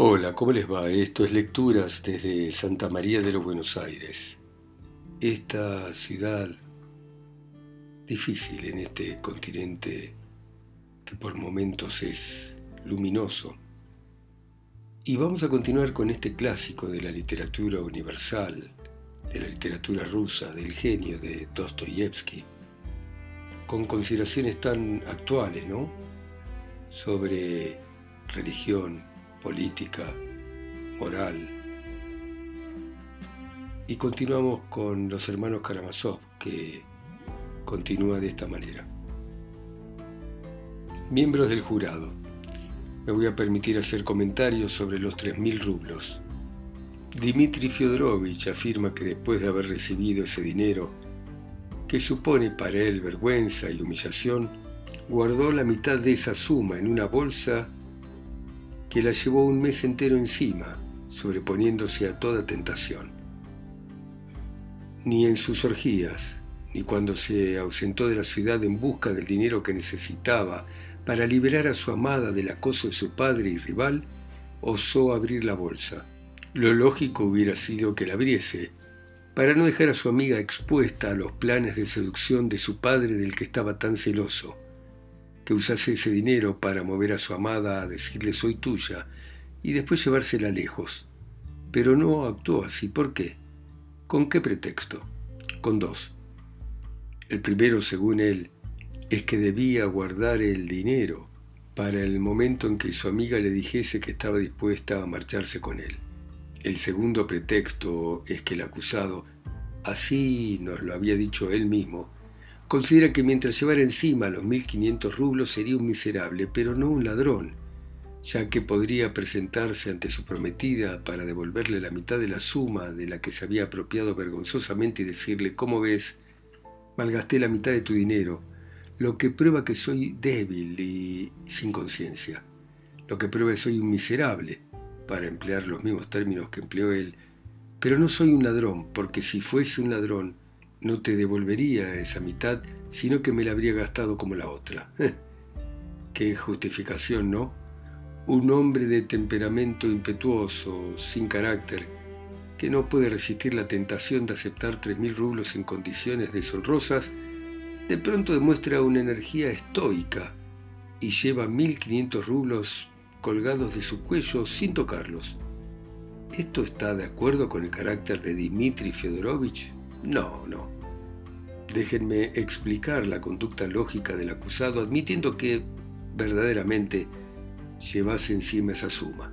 Hola, ¿cómo les va? Esto es Lecturas desde Santa María de los Buenos Aires. Esta ciudad difícil en este continente que por momentos es luminoso. Y vamos a continuar con este clásico de la literatura universal, de la literatura rusa, del genio de Dostoyevsky, con consideraciones tan actuales, ¿no? Sobre religión, política, moral. Y continuamos con los hermanos Karamazov, que continúa de esta manera. Miembros del jurado, me voy a permitir hacer comentarios sobre los 3.000 rublos. Dmitri Fyodorovich afirma que después de haber recibido ese dinero, que supone para él vergüenza y humillación, guardó la mitad de esa suma en una bolsa que la llevó un mes entero encima, sobreponiéndose a toda tentación. Ni en sus orgías, ni cuando se ausentó de la ciudad en busca del dinero que necesitaba para liberar a su amada del acoso de su padre y rival, osó abrir la bolsa. Lo lógico hubiera sido que la abriese, para no dejar a su amiga expuesta a los planes de seducción de su padre del que estaba tan celoso que usase ese dinero para mover a su amada a decirle soy tuya y después llevársela lejos. Pero no actuó así. ¿Por qué? ¿Con qué pretexto? Con dos. El primero, según él, es que debía guardar el dinero para el momento en que su amiga le dijese que estaba dispuesta a marcharse con él. El segundo pretexto es que el acusado, así nos lo había dicho él mismo, Considera que mientras llevara encima los 1.500 rublos sería un miserable, pero no un ladrón, ya que podría presentarse ante su prometida para devolverle la mitad de la suma de la que se había apropiado vergonzosamente y decirle, ¿cómo ves? Malgasté la mitad de tu dinero, lo que prueba que soy débil y sin conciencia, lo que prueba que soy un miserable, para emplear los mismos términos que empleó él, pero no soy un ladrón, porque si fuese un ladrón, no te devolvería esa mitad, sino que me la habría gastado como la otra. Qué justificación, ¿no? Un hombre de temperamento impetuoso, sin carácter, que no puede resistir la tentación de aceptar tres mil rublos en condiciones deshonrosas, de pronto demuestra una energía estoica y lleva mil quinientos rublos colgados de su cuello sin tocarlos. ¿Esto está de acuerdo con el carácter de Dmitri Fyodorovich? No, no. Déjenme explicar la conducta lógica del acusado admitiendo que verdaderamente llevase encima esa suma.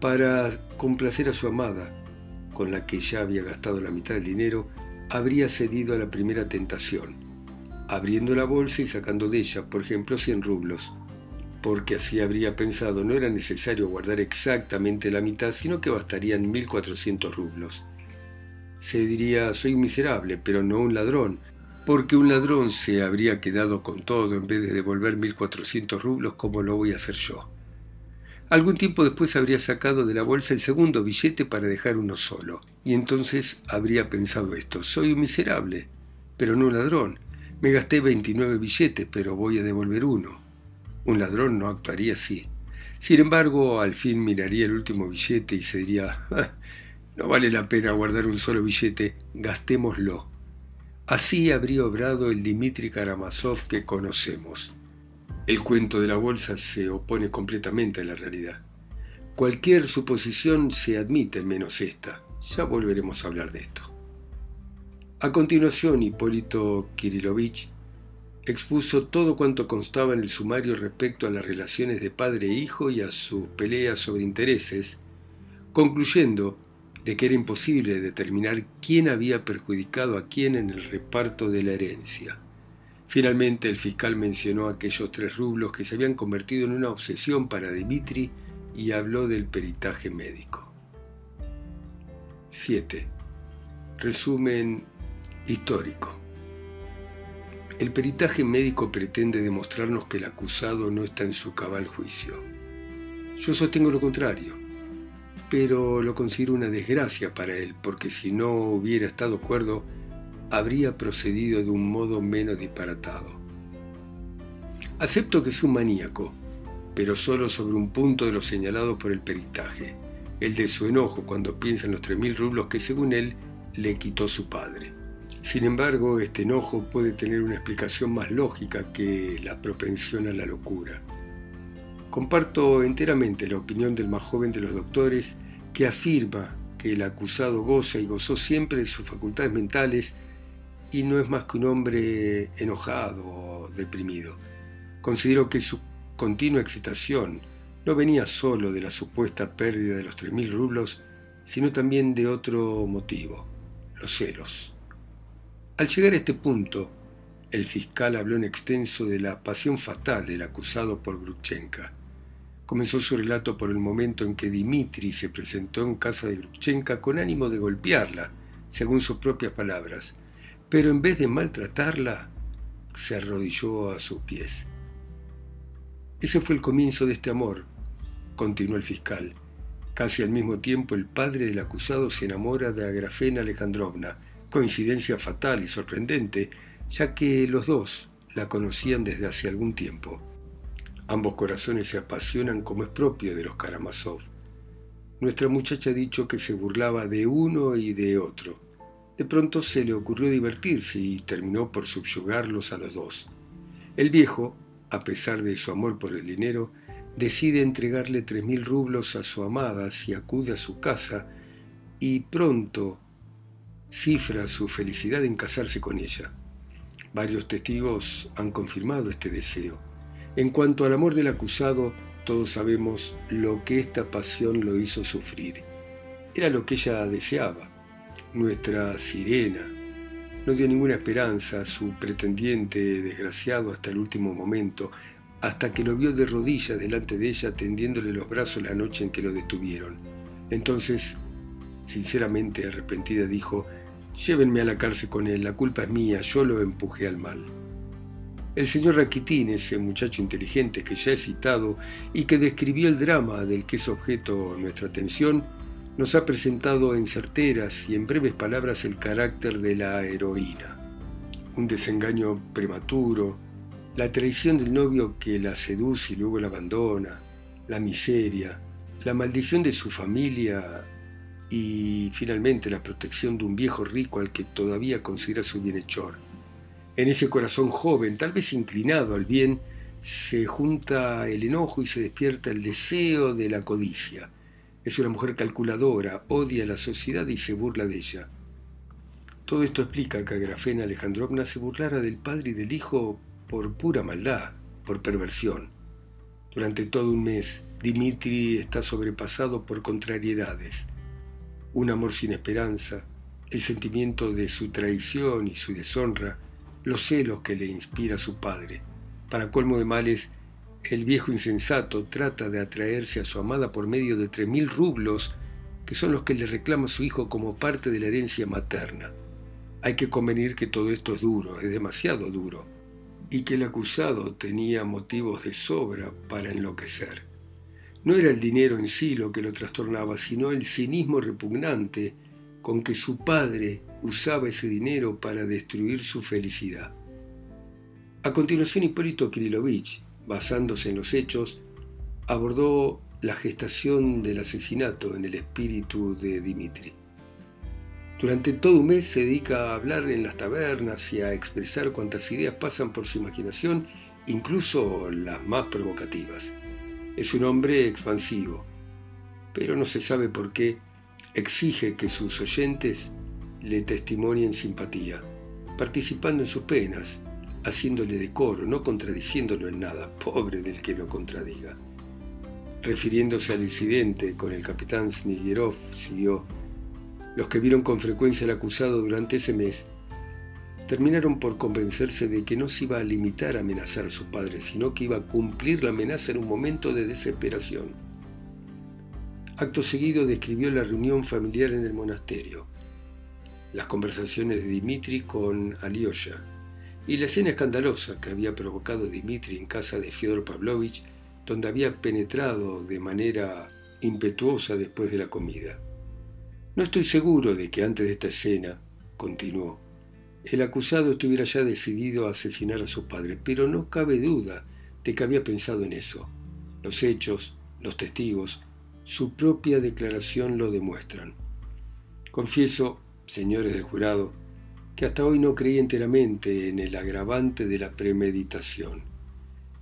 Para complacer a su amada, con la que ya había gastado la mitad del dinero, habría cedido a la primera tentación, abriendo la bolsa y sacando de ella, por ejemplo, 100 rublos, porque así habría pensado no era necesario guardar exactamente la mitad, sino que bastarían 1.400 rublos se diría soy un miserable, pero no un ladrón, porque un ladrón se habría quedado con todo en vez de devolver 1.400 rublos como lo voy a hacer yo. Algún tiempo después habría sacado de la bolsa el segundo billete para dejar uno solo, y entonces habría pensado esto, soy un miserable, pero no un ladrón. Me gasté 29 billetes, pero voy a devolver uno. Un ladrón no actuaría así. Sin embargo, al fin miraría el último billete y se diría, ah, no vale la pena guardar un solo billete, gastémoslo. Así habría obrado el Dimitri Karamazov que conocemos. El cuento de la bolsa se opone completamente a la realidad. Cualquier suposición se admite menos esta. Ya volveremos a hablar de esto. A continuación, Hipólito Kirilovich expuso todo cuanto constaba en el sumario respecto a las relaciones de padre e hijo y a su pelea sobre intereses, concluyendo de que era imposible determinar quién había perjudicado a quién en el reparto de la herencia. Finalmente el fiscal mencionó aquellos tres rublos que se habían convertido en una obsesión para Dimitri y habló del peritaje médico. 7. Resumen histórico. El peritaje médico pretende demostrarnos que el acusado no está en su cabal juicio. Yo sostengo lo contrario pero lo considero una desgracia para él, porque si no hubiera estado cuerdo, habría procedido de un modo menos disparatado. Acepto que es un maníaco, pero solo sobre un punto de lo señalado por el peritaje, el de su enojo cuando piensa en los tres mil rublos que según él le quitó su padre. Sin embargo, este enojo puede tener una explicación más lógica que la propensión a la locura. Comparto enteramente la opinión del más joven de los doctores que afirma que el acusado goza y gozó siempre de sus facultades mentales y no es más que un hombre enojado o deprimido. Considero que su continua excitación no venía solo de la supuesta pérdida de los tres mil rublos, sino también de otro motivo, los celos. Al llegar a este punto, el fiscal habló en extenso de la pasión fatal del acusado por Grukchenka. Comenzó su relato por el momento en que Dimitri se presentó en casa de Grukchenka con ánimo de golpearla, según sus propias palabras, pero en vez de maltratarla, se arrodilló a sus pies. Ese fue el comienzo de este amor, continuó el fiscal. Casi al mismo tiempo el padre del acusado se enamora de Agrafena Alejandrovna, coincidencia fatal y sorprendente, ya que los dos la conocían desde hace algún tiempo. Ambos corazones se apasionan como es propio de los Karamazov. Nuestra muchacha ha dicho que se burlaba de uno y de otro. De pronto se le ocurrió divertirse y terminó por subyugarlos a los dos. El viejo, a pesar de su amor por el dinero, decide entregarle tres mil rublos a su amada si acude a su casa y pronto cifra su felicidad en casarse con ella. Varios testigos han confirmado este deseo. En cuanto al amor del acusado, todos sabemos lo que esta pasión lo hizo sufrir. Era lo que ella deseaba. Nuestra sirena no dio ninguna esperanza a su pretendiente desgraciado hasta el último momento, hasta que lo vio de rodillas delante de ella tendiéndole los brazos la noche en que lo detuvieron. Entonces, sinceramente arrepentida, dijo, Llévenme a la cárcel con él, la culpa es mía, yo lo empujé al mal. El señor Raquitín, ese muchacho inteligente que ya he citado y que describió el drama del que es objeto nuestra atención, nos ha presentado en certeras y en breves palabras el carácter de la heroína. Un desengaño prematuro, la traición del novio que la seduce y luego la abandona, la miseria, la maldición de su familia y finalmente la protección de un viejo rico al que todavía considera su bienhechor. En ese corazón joven, tal vez inclinado al bien, se junta el enojo y se despierta el deseo de la codicia. Es una mujer calculadora, odia a la sociedad y se burla de ella. Todo esto explica que Agrafena Alejandrovna se burlara del padre y del hijo por pura maldad, por perversión. Durante todo un mes, Dimitri está sobrepasado por contrariedades un amor sin esperanza, el sentimiento de su traición y su deshonra, los celos que le inspira su padre. Para colmo de males, el viejo insensato trata de atraerse a su amada por medio de tres mil rublos, que son los que le reclama su hijo como parte de la herencia materna. Hay que convenir que todo esto es duro, es demasiado duro, y que el acusado tenía motivos de sobra para enloquecer. No era el dinero en sí lo que lo trastornaba, sino el cinismo repugnante con que su padre usaba ese dinero para destruir su felicidad. A continuación, Hipólito Kirilovich, basándose en los hechos, abordó la gestación del asesinato en el espíritu de Dimitri. Durante todo un mes se dedica a hablar en las tabernas y a expresar cuantas ideas pasan por su imaginación, incluso las más provocativas. Es un hombre expansivo, pero no se sabe por qué exige que sus oyentes le testimonien simpatía, participando en sus penas, haciéndole decoro, no contradiciéndolo en nada, pobre del que lo contradiga. Refiriéndose al incidente con el capitán Snigirov, siguió, los que vieron con frecuencia al acusado durante ese mes terminaron por convencerse de que no se iba a limitar a amenazar a su padre, sino que iba a cumplir la amenaza en un momento de desesperación. Acto seguido describió la reunión familiar en el monasterio, las conversaciones de Dimitri con Alyosha y la escena escandalosa que había provocado Dimitri en casa de Fyodor Pavlovich, donde había penetrado de manera impetuosa después de la comida. No estoy seguro de que antes de esta escena, continuó, el acusado estuviera ya decidido a asesinar a su padre, pero no cabe duda de que había pensado en eso. Los hechos, los testigos, su propia declaración lo demuestran. Confieso, señores del jurado, que hasta hoy no creí enteramente en el agravante de la premeditación.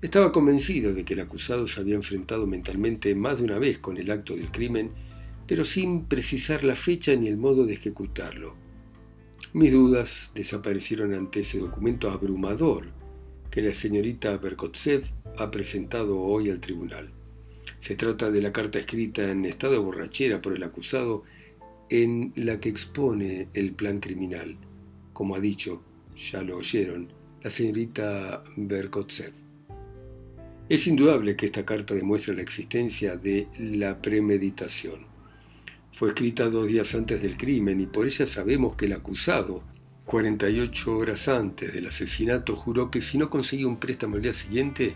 Estaba convencido de que el acusado se había enfrentado mentalmente más de una vez con el acto del crimen, pero sin precisar la fecha ni el modo de ejecutarlo. Mis dudas desaparecieron ante ese documento abrumador que la señorita Berkotsev ha presentado hoy al tribunal. Se trata de la carta escrita en estado de borrachera por el acusado en la que expone el plan criminal, como ha dicho, ya lo oyeron, la señorita Berkotsev. Es indudable que esta carta demuestra la existencia de la premeditación. Fue escrita dos días antes del crimen y por ella sabemos que el acusado, 48 horas antes del asesinato, juró que si no conseguía un préstamo el día siguiente,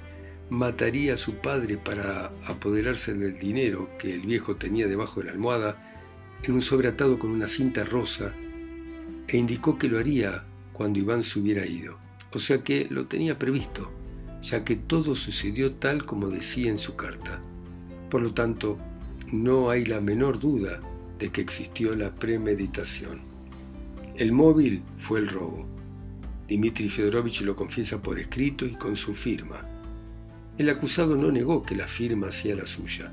mataría a su padre para apoderarse del dinero que el viejo tenía debajo de la almohada en un sobreatado con una cinta rosa e indicó que lo haría cuando Iván se hubiera ido. O sea que lo tenía previsto ya que todo sucedió tal como decía en su carta. Por lo tanto, no hay la menor duda de que existió la premeditación. El móvil fue el robo. Dmitry Fedorovich lo confiesa por escrito y con su firma. El acusado no negó que la firma sea la suya.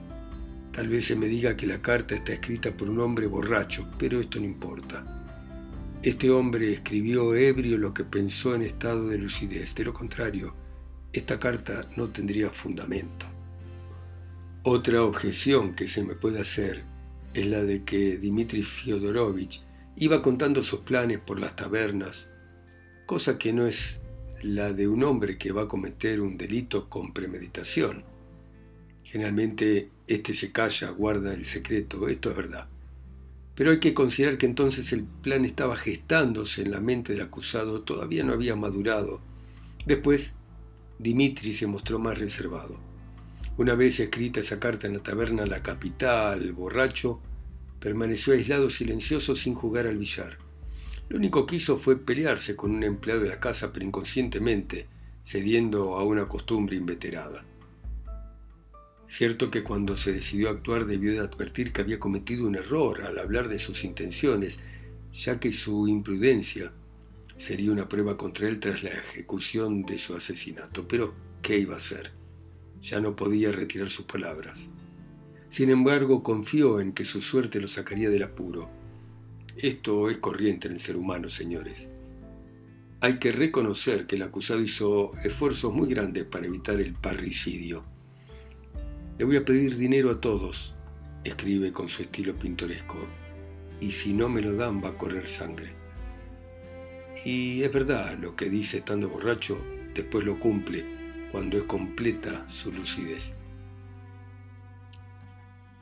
Tal vez se me diga que la carta está escrita por un hombre borracho, pero esto no importa. Este hombre escribió ebrio lo que pensó en estado de lucidez. De lo contrario, esta carta no tendría fundamento. Otra objeción que se me puede hacer es la de que Dmitri Fyodorovich iba contando sus planes por las tabernas, cosa que no es la de un hombre que va a cometer un delito con premeditación. Generalmente este se calla, guarda el secreto, esto es verdad. Pero hay que considerar que entonces el plan estaba gestándose en la mente del acusado, todavía no había madurado. Después Dimitri se mostró más reservado. Una vez escrita esa carta en la taberna La Capital, borracho, permaneció aislado silencioso sin jugar al billar. Lo único que hizo fue pelearse con un empleado de la casa, pero inconscientemente, cediendo a una costumbre inveterada. Cierto que cuando se decidió actuar debió de advertir que había cometido un error al hablar de sus intenciones, ya que su imprudencia sería una prueba contra él tras la ejecución de su asesinato. Pero, ¿qué iba a hacer? Ya no podía retirar sus palabras. Sin embargo, confió en que su suerte lo sacaría del apuro. Esto es corriente en el ser humano, señores. Hay que reconocer que el acusado hizo esfuerzos muy grandes para evitar el parricidio. Le voy a pedir dinero a todos, escribe con su estilo pintoresco, y si no me lo dan va a correr sangre. Y es verdad, lo que dice estando borracho, después lo cumple cuando es completa su lucidez.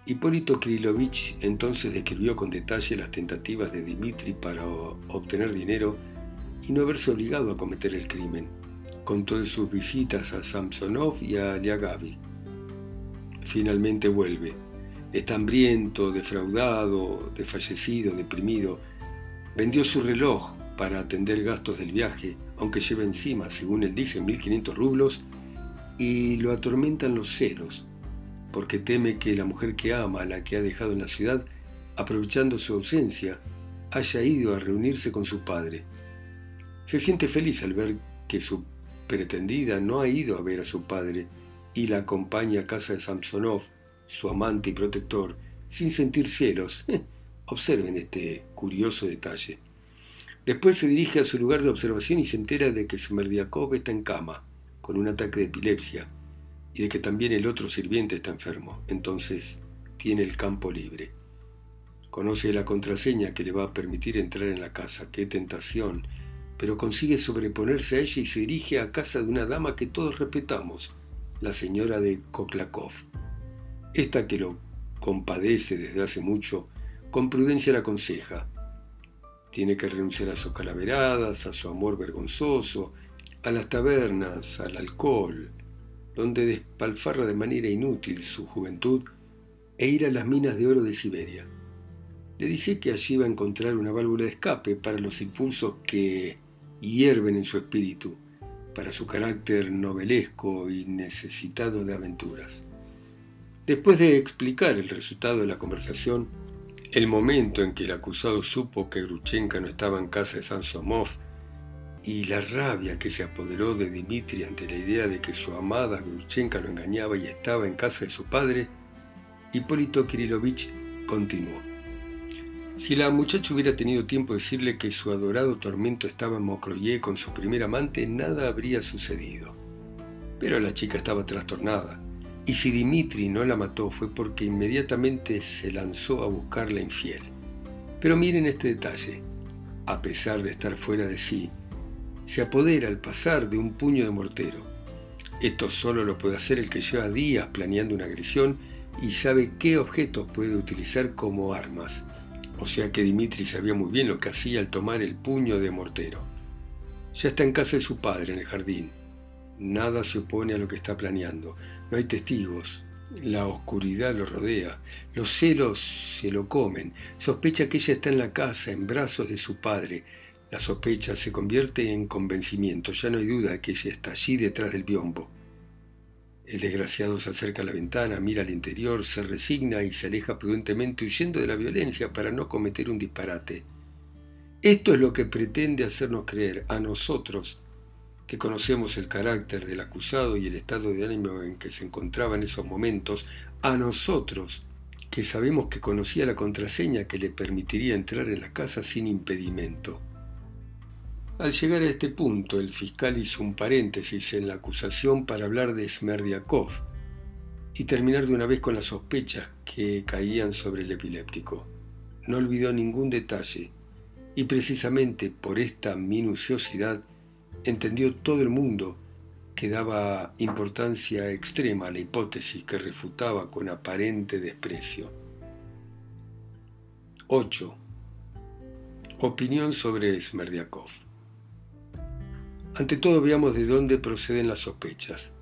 Hipólito Krilovich entonces describió con detalle las tentativas de Dimitri para obtener dinero y no haberse obligado a cometer el crimen. Contó de sus visitas a Samsonov y a Liagavi. Finalmente vuelve. Está hambriento, defraudado, desfallecido, deprimido. Vendió su reloj para atender gastos del viaje, aunque lleva encima, según él dice, 1.500 rublos, y lo atormentan los celos, porque teme que la mujer que ama, la que ha dejado en la ciudad, aprovechando su ausencia, haya ido a reunirse con su padre. Se siente feliz al ver que su pretendida no ha ido a ver a su padre y la acompaña a casa de Samsonov, su amante y protector, sin sentir celos. Observen este curioso detalle. Después se dirige a su lugar de observación y se entera de que Smerdiakov está en cama, con un ataque de epilepsia, y de que también el otro sirviente está enfermo. Entonces tiene el campo libre. Conoce la contraseña que le va a permitir entrar en la casa. ¡Qué tentación! Pero consigue sobreponerse a ella y se dirige a casa de una dama que todos respetamos, la señora de Koklakov. Esta que lo compadece desde hace mucho, con prudencia la aconseja tiene que renunciar a sus calaveradas, a su amor vergonzoso, a las tabernas, al alcohol, donde despalfarra de manera inútil su juventud, e ir a las minas de oro de Siberia. Le dice que allí va a encontrar una válvula de escape para los impulsos que hierven en su espíritu, para su carácter novelesco y necesitado de aventuras. Después de explicar el resultado de la conversación, el momento en que el acusado supo que Gruchenka no estaba en casa de Sansomov y la rabia que se apoderó de Dmitri ante la idea de que su amada Gruchenka lo engañaba y estaba en casa de su padre, Hipólito Kirilovich continuó. Si la muchacha hubiera tenido tiempo de decirle que su adorado tormento estaba en Mokroye con su primer amante, nada habría sucedido. Pero la chica estaba trastornada y si Dimitri no la mató fue porque inmediatamente se lanzó a buscarla infiel. Pero miren este detalle. A pesar de estar fuera de sí, se apodera al pasar de un puño de mortero. Esto solo lo puede hacer el que lleva días planeando una agresión y sabe qué objetos puede utilizar como armas. O sea que Dimitri sabía muy bien lo que hacía al tomar el puño de mortero. Ya está en casa de su padre en el jardín. Nada se opone a lo que está planeando. No hay testigos. La oscuridad lo rodea. Los celos se lo comen. Sospecha que ella está en la casa, en brazos de su padre. La sospecha se convierte en convencimiento. Ya no hay duda de que ella está allí detrás del biombo. El desgraciado se acerca a la ventana, mira al interior, se resigna y se aleja prudentemente huyendo de la violencia para no cometer un disparate. Esto es lo que pretende hacernos creer a nosotros que conocemos el carácter del acusado y el estado de ánimo en que se encontraba en esos momentos, a nosotros, que sabemos que conocía la contraseña que le permitiría entrar en la casa sin impedimento. Al llegar a este punto, el fiscal hizo un paréntesis en la acusación para hablar de Smerdiakov y terminar de una vez con las sospechas que caían sobre el epiléptico. No olvidó ningún detalle y precisamente por esta minuciosidad entendió todo el mundo que daba importancia extrema a la hipótesis que refutaba con aparente desprecio. 8. Opinión sobre Smerdiakov. Ante todo veamos de dónde proceden las sospechas.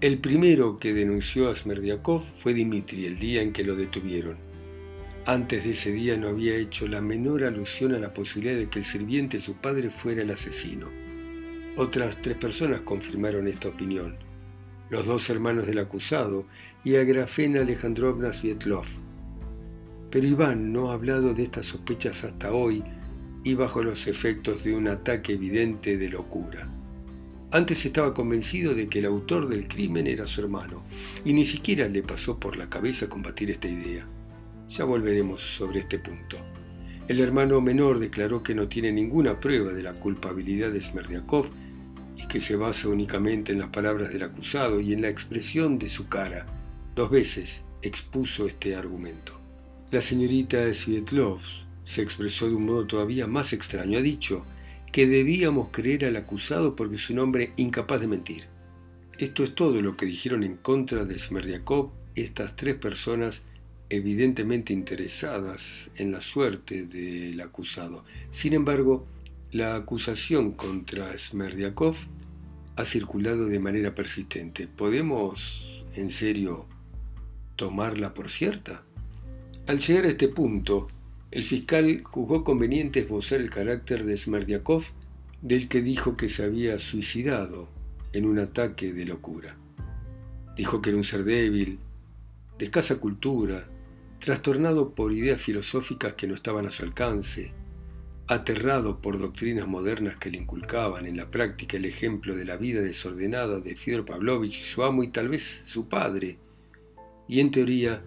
El primero que denunció a Smerdiakov fue Dimitri el día en que lo detuvieron. Antes de ese día no había hecho la menor alusión a la posibilidad de que el sirviente de su padre fuera el asesino. Otras tres personas confirmaron esta opinión, los dos hermanos del acusado y Agrafena Alejandrovna Svietlov. Pero Iván no ha hablado de estas sospechas hasta hoy y bajo los efectos de un ataque evidente de locura. Antes estaba convencido de que el autor del crimen era su hermano, y ni siquiera le pasó por la cabeza combatir esta idea. Ya volveremos sobre este punto. El hermano menor declaró que no tiene ninguna prueba de la culpabilidad de Smerdiakov y que se basa únicamente en las palabras del acusado y en la expresión de su cara. Dos veces expuso este argumento. La señorita Svietlov se expresó de un modo todavía más extraño. Ha dicho que debíamos creer al acusado porque es un hombre incapaz de mentir. Esto es todo lo que dijeron en contra de Smerdiakov estas tres personas evidentemente interesadas en la suerte del acusado. Sin embargo, la acusación contra Smerdiakov ha circulado de manera persistente. ¿Podemos, en serio, tomarla por cierta? Al llegar a este punto, el fiscal juzgó conveniente esbozar el carácter de Smerdiakov, del que dijo que se había suicidado en un ataque de locura. Dijo que era un ser débil, de escasa cultura, trastornado por ideas filosóficas que no estaban a su alcance, aterrado por doctrinas modernas que le inculcaban en la práctica el ejemplo de la vida desordenada de Fyodor Pavlovich, su amo y tal vez su padre, y en teoría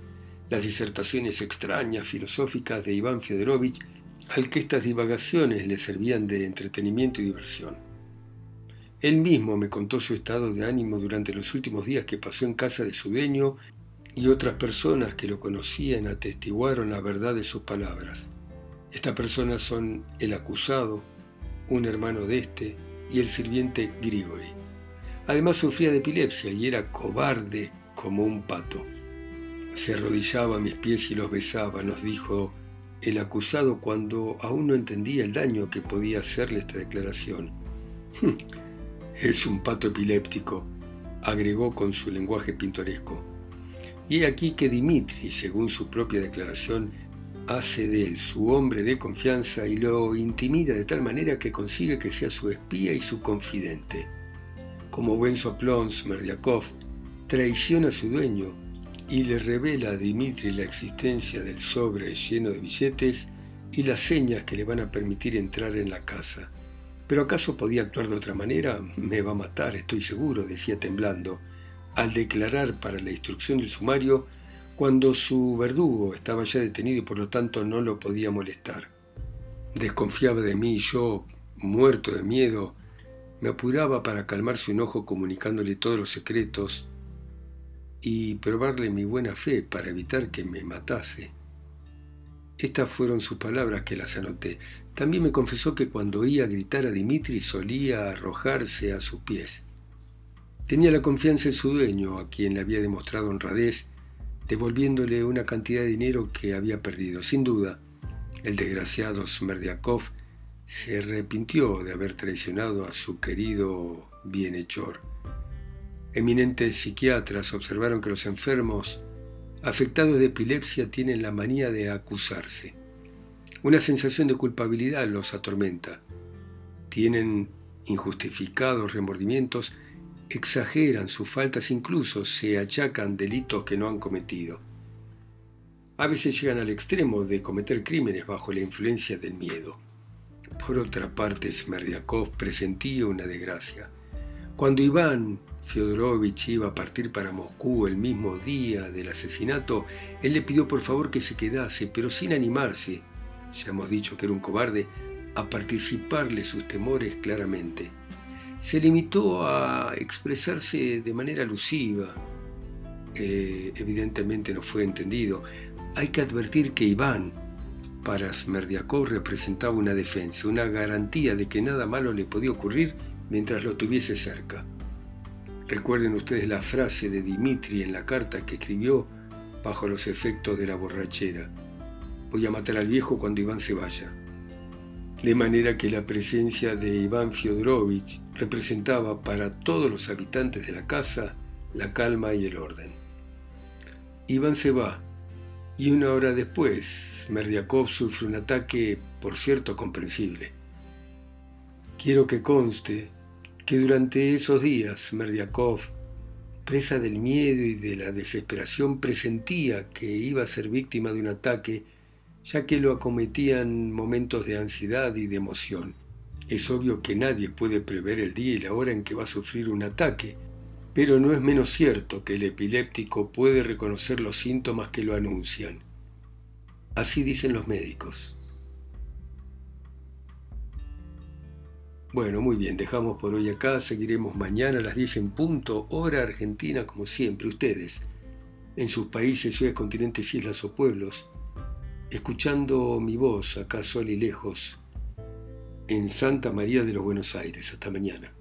las disertaciones extrañas filosóficas de Iván Fyodorovich, al que estas divagaciones le servían de entretenimiento y diversión. Él mismo me contó su estado de ánimo durante los últimos días que pasó en casa de su dueño y otras personas que lo conocían atestiguaron la verdad de sus palabras. Estas personas son el acusado, un hermano de este y el sirviente Grigori. Además sufría de epilepsia y era cobarde como un pato. Se arrodillaba a mis pies y los besaba, nos dijo el acusado cuando aún no entendía el daño que podía hacerle esta declaración. Hm, es un pato epiléptico, agregó con su lenguaje pintoresco. Y he aquí que Dimitri, según su propia declaración, hace de él su hombre de confianza y lo intimida de tal manera que consigue que sea su espía y su confidente. Como buen soplón, Smerdiakov traiciona a su dueño y le revela a Dimitri la existencia del sobre lleno de billetes y las señas que le van a permitir entrar en la casa. ¿Pero acaso podía actuar de otra manera? Me va a matar, estoy seguro, decía temblando, al declarar para la instrucción del sumario cuando su verdugo estaba ya detenido y por lo tanto no lo podía molestar. Desconfiaba de mí y yo, muerto de miedo, me apuraba para calmar su enojo comunicándole todos los secretos y probarle mi buena fe para evitar que me matase. Estas fueron sus palabras que las anoté. También me confesó que cuando oía gritar a Dimitri solía arrojarse a sus pies. Tenía la confianza en su dueño, a quien le había demostrado honradez, devolviéndole una cantidad de dinero que había perdido. Sin duda, el desgraciado Smerdiakov se arrepintió de haber traicionado a su querido bienhechor. Eminentes psiquiatras observaron que los enfermos afectados de epilepsia tienen la manía de acusarse. Una sensación de culpabilidad los atormenta. Tienen injustificados remordimientos, exageran sus faltas, incluso se achacan delitos que no han cometido. A veces llegan al extremo de cometer crímenes bajo la influencia del miedo. Por otra parte, Smerdiakov presentía una desgracia. Cuando Iván Fyodorovich iba a partir para Moscú el mismo día del asesinato, él le pidió por favor que se quedase, pero sin animarse, ya hemos dicho que era un cobarde, a participarle sus temores claramente. Se limitó a expresarse de manera alusiva. evidentemente no fue entendido. Hay que advertir que Iván, para Smerdiakov, representaba una defensa, una garantía de que nada malo le podía ocurrir mientras lo tuviese cerca. Recuerden ustedes la frase de Dimitri en la carta que escribió bajo los efectos de la borrachera. Voy a matar al viejo cuando Iván se vaya. De manera que la presencia de Iván Fyodorovich representaba para todos los habitantes de la casa la calma y el orden. Iván se va y una hora después Smerdiakov sufre un ataque, por cierto, comprensible. Quiero que conste que durante esos días Merdiakov, presa del miedo y de la desesperación, presentía que iba a ser víctima de un ataque, ya que lo acometían momentos de ansiedad y de emoción. Es obvio que nadie puede prever el día y la hora en que va a sufrir un ataque, pero no es menos cierto que el epiléptico puede reconocer los síntomas que lo anuncian. Así dicen los médicos. Bueno, muy bien, dejamos por hoy acá, seguiremos mañana a las 10 en punto, hora argentina como siempre, ustedes, en sus países, ciudades, continentes, islas o pueblos, escuchando mi voz acá sol y lejos, en Santa María de los Buenos Aires. Hasta mañana.